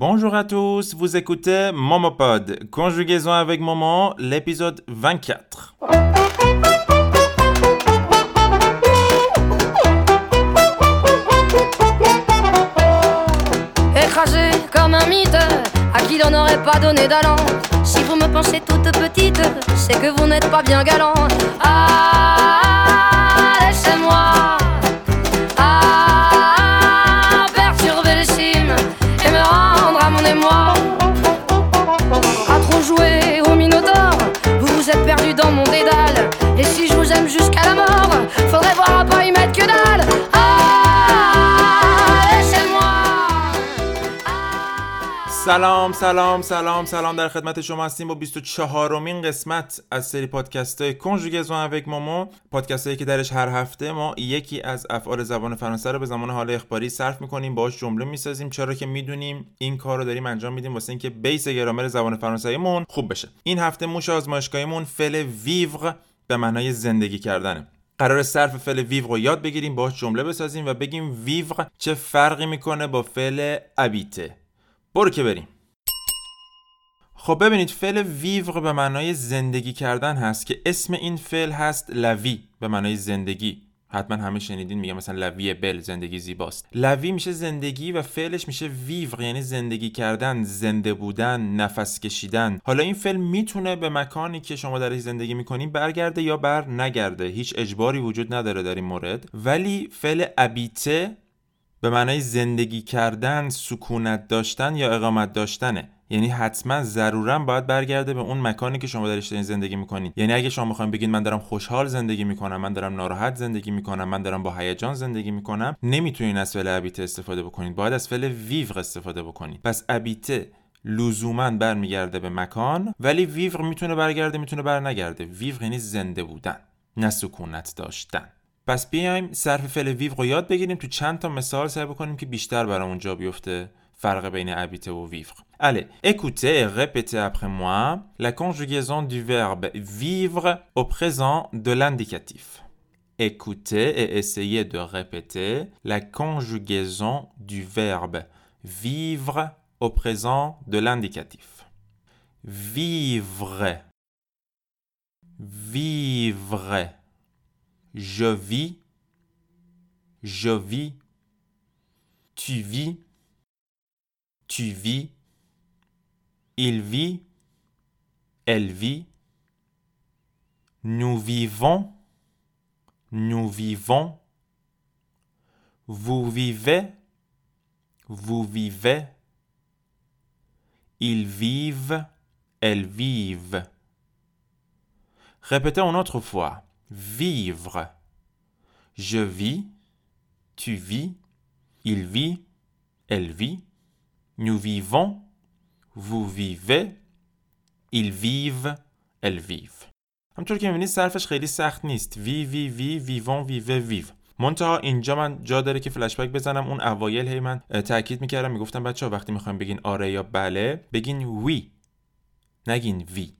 Bonjour à tous, vous écoutez Momopod, conjugaison avec Momo, l'épisode 24. Écrasé comme un mythe, à qui l'on n'aurait pas donné d'allant. Si vous me pensez toute petite, c'est que vous n'êtes pas bien galant. Ah, سلام سلام سلام سلام. در خدمت شما هستیم با 24 امین قسمت از سری پادکست های کنجوگزون اوک مومو پادکست هایی که درش هر هفته ما یکی از افعال زبان فرانسه رو به زمان حال اخباری صرف می‌کنیم باهاش جمله می‌سازیم. چرا که می‌دونیم این کار رو داریم انجام میدیم واسه اینکه بیس گرامر زبان فرانسویمون خوب بشه. این هفته موش آزمایشگاهیمون فعل ویور به معنای زندگی کردنه. قرار صرف فعل ویور رو یاد بگیریم باهاش جمله بسازیم و بگیم ویور چه فرقی می‌کنه با فعل ابیته برو که بریم. خب ببینید فعل ویور به معنای زندگی کردن هست که اسم این فعل هست لوی به معنای زندگی. حتما همه شنیدین میگه مثلا لوی بل زندگی زیباست. لوی میشه زندگی و فعلش میشه ویور یعنی زندگی کردن زنده بودن نفس کشیدن. حالا این فعل می‌تونه به مکانی که شما درش زندگی می‌کنین برگرده یا بر نگرده هیچ اجباری وجود نداره در این مورد. ولی فعل ابیته به معنای زندگی کردن، سکونت داشتن یا اقامت داشتنه. یعنی حتما ضرورا باید برگرده به اون مکانی که شما درش دارین زندگی می‌کنین یعنی اگه شما می‌خواین بگین من دارم خوشحال زندگی می‌کنم من دارم ناراحت زندگی می‌کنم من دارم با هیجان زندگی می‌کنم نمی‌تونین از فعل ابیته استفاده بکنید. باید از فعل ویور استفاده بکنید. پس ابیته لزوما برمیگرده به مکان ولی ویور می‌تونه برگرده می‌تونه برنگرده. ویور یعنی زنده بودن نه سکونت داشتن. پس بیایم صرف فعل ویو رو یاد بگیریم تو چند تا مثال سعی بکنیم که بیشتر برامون جا بیفته فرق بین ابیته و ویور Allez, écoutez et répétez après moi la conjugaison du verbe vivre au présent de l'indicatif. Écoutez et essayez de répéter la conjugaison du verbe vivre au présent de l'indicatif. Vivre. Vivre. Je vis, je vis, tu vis, tu vis, il vit, elle vit, nous vivons, nous vivons, vous vivez, vous vivez, ils vivent, elles vivent. Répétons une autre fois. Vivre. Je vis, tu vis, il vit, elle vit, nous vivons, vous vivez, ils vivent, elles vivent. همطور که می‌بینید صرفش خیلی سخت نیست وی وی وی ویوان ویوه ویو منتها اینجا من جا داره که فلش بک بزنم اون اوایل هی من تاکید می‌کردم می‌گفتم بچه ها وقتی می‌خوایم بگین آره یا بله بگین وی نگین وی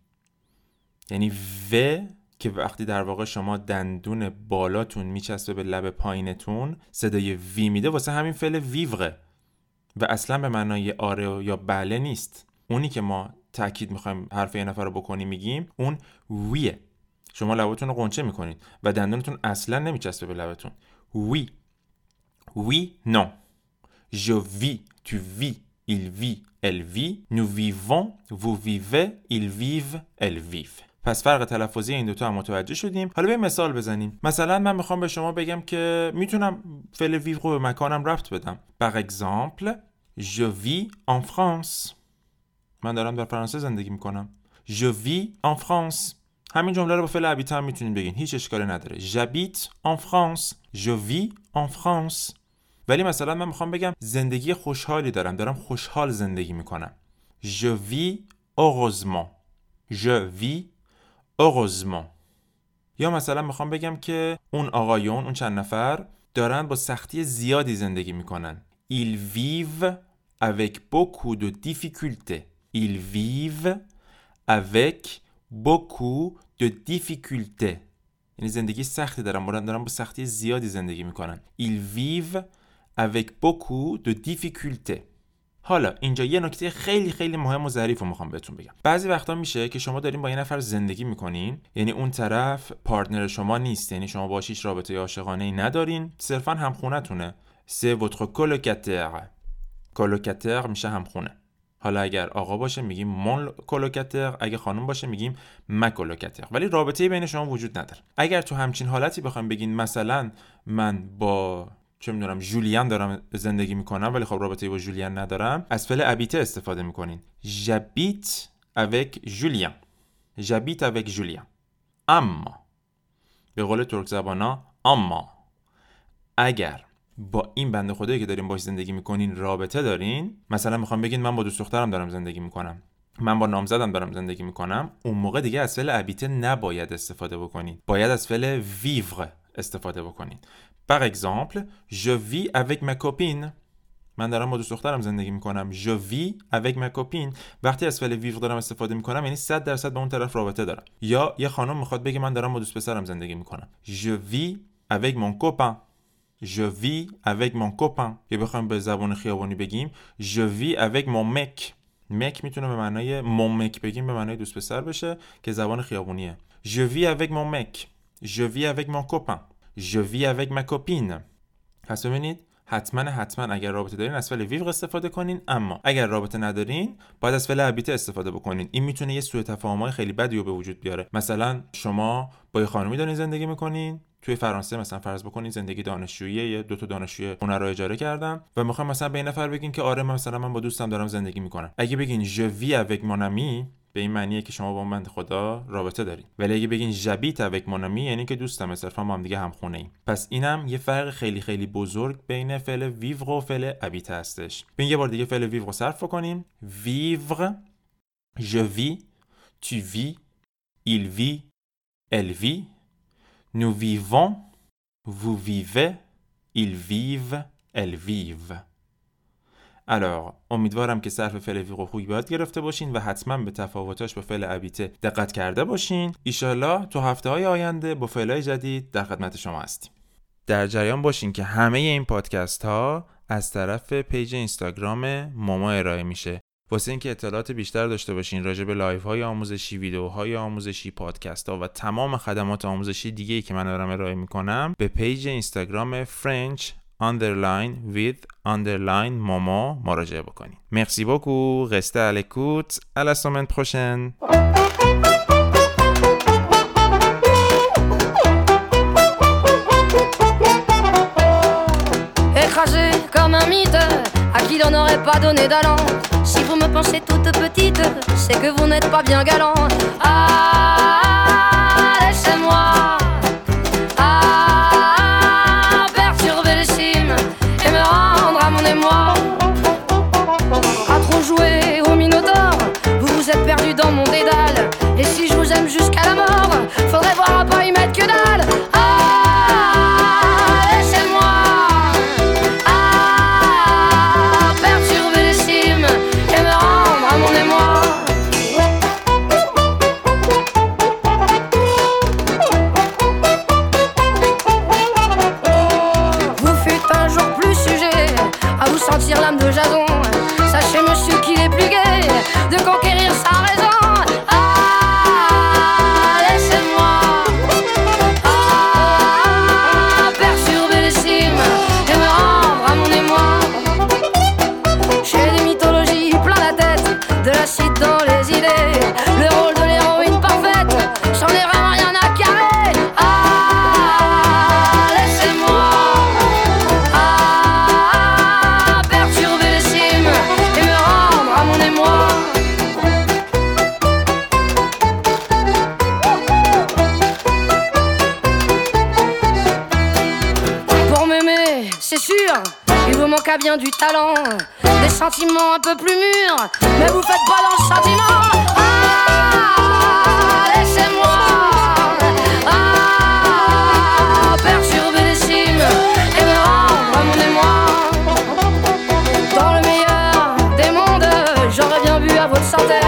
یعنی و که وقتی در واقع شما دندون بالاتون میچسبه به لب پایینتون صدای وی میده واسه همین فعل ویوره و اصلا به معنای آره یا بله نیست. اونی که ما تاکید می‌خوایم حرف یه نفر رو بکنیم میگیم اون ویه شما لباتون رو قنچه می‌کنید و دندونتون اصلا نمیچسبه به لبتون. وی. وی نو. Je vis, tu vis, il vit, elle vit, nous vivons, vous vivez, ils vivent, elles vivent. پس فرق تلفظی این دوتا هم متوجه شدیم. حالا به مثال بزنیم. مثلا من می‌خوام به شما بگم که می‌تونم فعل ویو رو به مکانم رفت بدم. Par exemple je vis en France. من دارم در فرانسه زندگی می‌کنم. Je vis en France. همین جمله رو با فعل ابیت هم می‌تونین بگین. هیچ اشکالی نداره. J'habite en France. Je vis en France. ولی مثلا من می‌خوام بگم زندگی خوشحالی دارم. دارم خوشحال زندگی می‌کنم. Je vis heureusement. Je vis heureusement یا مثلا می‌خوام بگم که اون آقایون اون چند نفر دارن با سختی زیادی زندگی می‌کنن Ils vivent avec beaucoup de difficultés Ils vivent avec beaucoup de difficultés یعنی زندگی سختی دارن دارن دارن با سختی زیادی زندگی می‌کنن Ils vivent avec beaucoup de difficultés حالا اینجا یه نکته خیلی خیلی مهم و ظریف رو می‌خوام بهتون بگم. بعضی وقتا میشه که شما دارین با یه نفر زندگی می‌کنین یعنی اون طرف پارتنر شما نیست یعنی شما باشیش هیچ رابطه عاشقانه ای ندارین صرفا همخونتونه سه وتر کولوکاتر کولوکاتر میشه همخونه. حالا اگر آقا باشه میگیم مون کولوکاتر اگه خانم باشه میگیم مکولوکاتر ولی رابطه بین شما وجود نداره. اگر تو همچین حالتی بخوام بگین مثلا من با چه می‌دونم جولیان دارم زندگی می‌کنم ولی خب رابطه با جولیان ندارم. از فعل ابیته استفاده می‌کنین. جبیت اوک جولیان جبیت اوک جولیان اما به قول ترک زبانا اما. اگر با این بنده خدایی که دارین باش زندگی می‌کنین رابطه دارین مثلا می‌خوام بگین من با دوست دخترم دارم زندگی می‌کنم. من با نامزدم دارم زندگی می‌کنم. اون موقع دیگه از فعل ابیته نباید استفاده بکنید باید از فعل ویور استفاده بکنید. Par exemple, je vis avec ma copine. من دارم با دوست دخترم زندگی می‌کنم. Je vis avec ma copine. وقتی از فعل ویور دارم استفاده می‌کنم یعنی 100 درصد با اون طرف رابطه دارم. یا یه خانم می‌خواد بگه من دارم با دوست پسرم زندگی می‌کنم. Je vis avec mon copain. Je vis avec mon copain. یا بخوایم به زبان خیابانی بگیم je vis avec mon mec. مک می‌تونه به معنای mec بگیم به معنای دوست پسر بشه که زبان خیابونیه. Je vis avec mon mec. Je vis avec mon copain. Je vis avec ma copine. پس ببینید حتما حتما اگر رابطه دارین از فعل ویو استفاده کنین اما اگر رابطه ندارین باید از فعل ابیته استفاده بکنین. این می‌تونه یه سوء تفاهمای خیلی بدی رو به وجود بیاره. مثلا شما با یه خانمی دارین زندگی می‌کنین. توی فرانسه مثلا فرض بکنین زندگی دانشجویی یه دو تا دانشجوی خونه رو اجاره کردم و می‌خوام مثلا به این نفر بگین که آره مثلا من با دوستم دارم زندگی می‌کنم. اگه بگین je vis avec mon ami به این معنیه که شما با بند خدا رابطه دارین. ولی اگه بگین جبیت اوک مونامی یعنی که دوستم صرفا با هم دیگه هم خونه ایم. پس اینم یه فرق خیلی خیلی بزرگ بین فعل ویور و فعل ابیت هستش. ببین یه بار دیگه فعل ویور رو صرف کنیم ویور je vis tu vis il vit elle vit. Nous vivons vous vivez ils vivent elles vivent. Alors امیدوارم که صرف فعل ویقو یاد گرفته باشین و حتما به تفاوتاش با فعل habiter دقت کرده باشین. ایشالله تو هفته های آینده با فعلهای جدید در خدمت شما هستیم. در جریان باشین که همه این پادکست ها از طرف page اینستاگرام ماما ارائه میشه. واسه اینکه اطلاعات بیشتر داشته باشین راجع به live های آموزشی ویدیوهای آموزشی پادکست ها و تمام خدمات آموزشی دیگه ای که من دارم ارائه می‌کنم به page اینستاگرام فرنچ underline with underline momo مراجعه بکنید مرسی beaucoup restez à l'écoute à la semaine prochaine Écrasé comme un mythe, à qui l'on n'aurait pas donné d'allant. Si vous me pensez toute petite, c'est que vous n'êtes pas bien galant. Ah, bien du talent, des sentiments un peu plus mûrs, mais vous faites pas dans le sentiment. Ah, laissez-moi. Ah, perturber les cimes et me rendre à mon émoi. Dans le meilleur des mondes, j'aurais bien bu à votre santé.